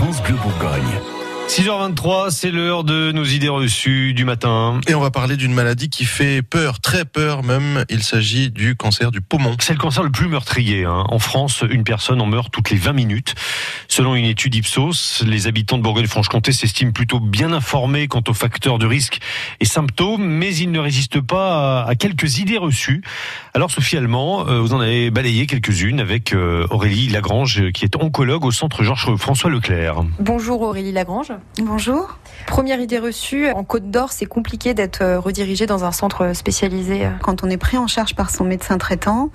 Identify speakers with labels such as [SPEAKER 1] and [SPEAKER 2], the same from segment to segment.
[SPEAKER 1] France Bleu Bourgogne.
[SPEAKER 2] 6h23, c'est l'heure de nos idées reçues du matin.
[SPEAKER 3] Et on va parler d'une maladie qui fait peur, très peur même. Il s'agit du cancer du poumon.
[SPEAKER 2] C'est le cancer le plus meurtrier. Hein. En France, une personne en meurt toutes les 20 minutes. Selon une étude Ipsos, les habitants de Bourgogne-Franche-Comté s'estiment plutôt bien informés quant aux facteurs de risque et symptômes, mais ils ne résistent pas à quelques idées reçues. Alors Sophie Allemand, euh, vous en avez balayé quelques-unes avec euh, Aurélie Lagrange, qui est oncologue au centre Georges-François Leclerc.
[SPEAKER 4] Bonjour Aurélie Lagrange.
[SPEAKER 5] Bonjour.
[SPEAKER 4] Première idée reçue, en Côte d'Or, c'est compliqué d'être euh, redirigé dans un centre spécialisé.
[SPEAKER 5] Quand on est pris en charge par son médecin traitant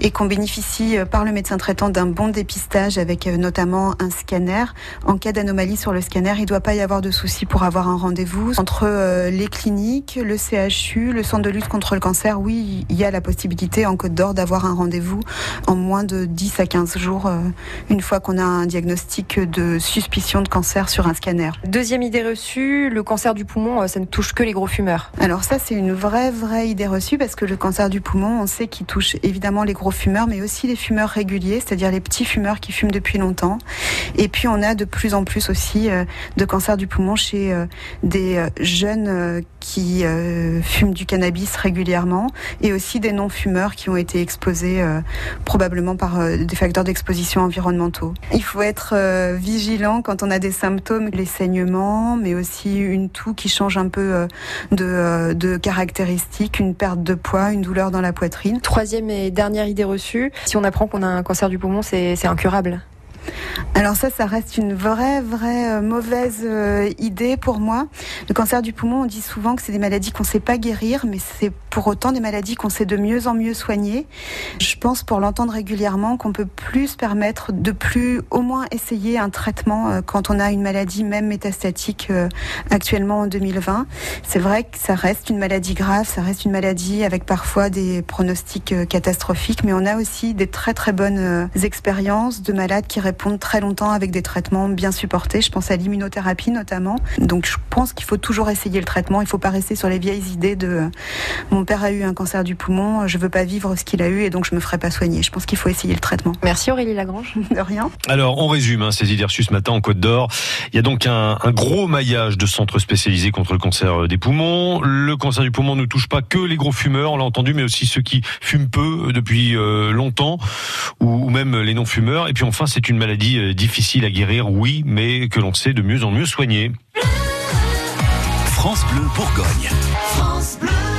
[SPEAKER 5] et qu'on bénéficie par le médecin traitant d'un bon dépistage avec notamment un scanner, en cas d'anomalie sur le scanner, il ne doit pas y avoir de souci pour avoir un rendez-vous. Entre les cliniques, le CHU, le centre de lutte contre le cancer, oui, il y a la possibilité en Côte d'Or d'avoir un rendez-vous en moins de 10 à 15 jours, une fois qu'on a un diagnostic de suspicion de cancer sur un scanner.
[SPEAKER 4] Deuxième idée reçue, le cancer du poumon, ça ne touche que les gros fumeurs.
[SPEAKER 5] Alors ça, c'est une vraie, vraie idée reçue parce que le cancer du poumon, on sait qu'il touche évidemment les gros fumeurs, mais aussi les fumeurs réguliers, c'est-à-dire les petits fumeurs qui fument depuis longtemps. Et puis on a de plus en plus aussi de cancer du poumon chez des jeunes qui fument du cannabis régulièrement et aussi des non-fumeurs qui ont été exposés probablement par des facteurs d'exposition environnementaux. Il faut être vigilant quand on a des symptômes, les saignements, mais aussi une toux qui change un peu de, de caractéristiques, une perte de poids, une douleur dans la poitrine.
[SPEAKER 4] Troisième et dernière idée reçue, si on apprend qu'on a un cancer du poumon, c'est incurable.
[SPEAKER 5] Alors ça, ça reste une vraie, vraie euh, mauvaise euh, idée pour moi. Le cancer du poumon, on dit souvent que c'est des maladies qu'on ne sait pas guérir, mais c'est pour autant des maladies qu'on sait de mieux en mieux soigner. Je pense, pour l'entendre régulièrement, qu'on peut plus se permettre de plus au moins essayer un traitement euh, quand on a une maladie même métastatique actuellement en 2020. C'est vrai que ça reste une maladie grave, ça reste une maladie avec parfois des pronostics catastrophiques, mais on a aussi des très très bonnes expériences de malades qui répondent très longtemps avec des traitements bien supportés. Je pense à l'immunothérapie notamment. Donc je pense qu'il faut toujours essayer le traitement. Il ne faut pas rester sur les vieilles idées de mon père a eu un cancer du poumon, je veux pas vivre ce qu'il a eu et donc je me ferai pas soigner. Je pense qu'il faut essayer le traitement.
[SPEAKER 4] Merci Aurélie Lagrange.
[SPEAKER 5] De rien.
[SPEAKER 2] Alors on résume hein, ces idées reçues ce matin en Côte d'Or. Il y a donc un, un, gros maillage de centres spécialisés contre le cancer des poumons. Le cancer du poumon ne touche pas que les gros fumeurs, on l'a entendu, mais aussi ceux qui fument peu depuis euh, longtemps ou, ou même les non-fumeurs. Et puis enfin, c'est une maladie difficile à guérir, oui, mais que l'on sait de mieux en mieux soigner.
[SPEAKER 1] France Bleu Bourgogne. France Bleu.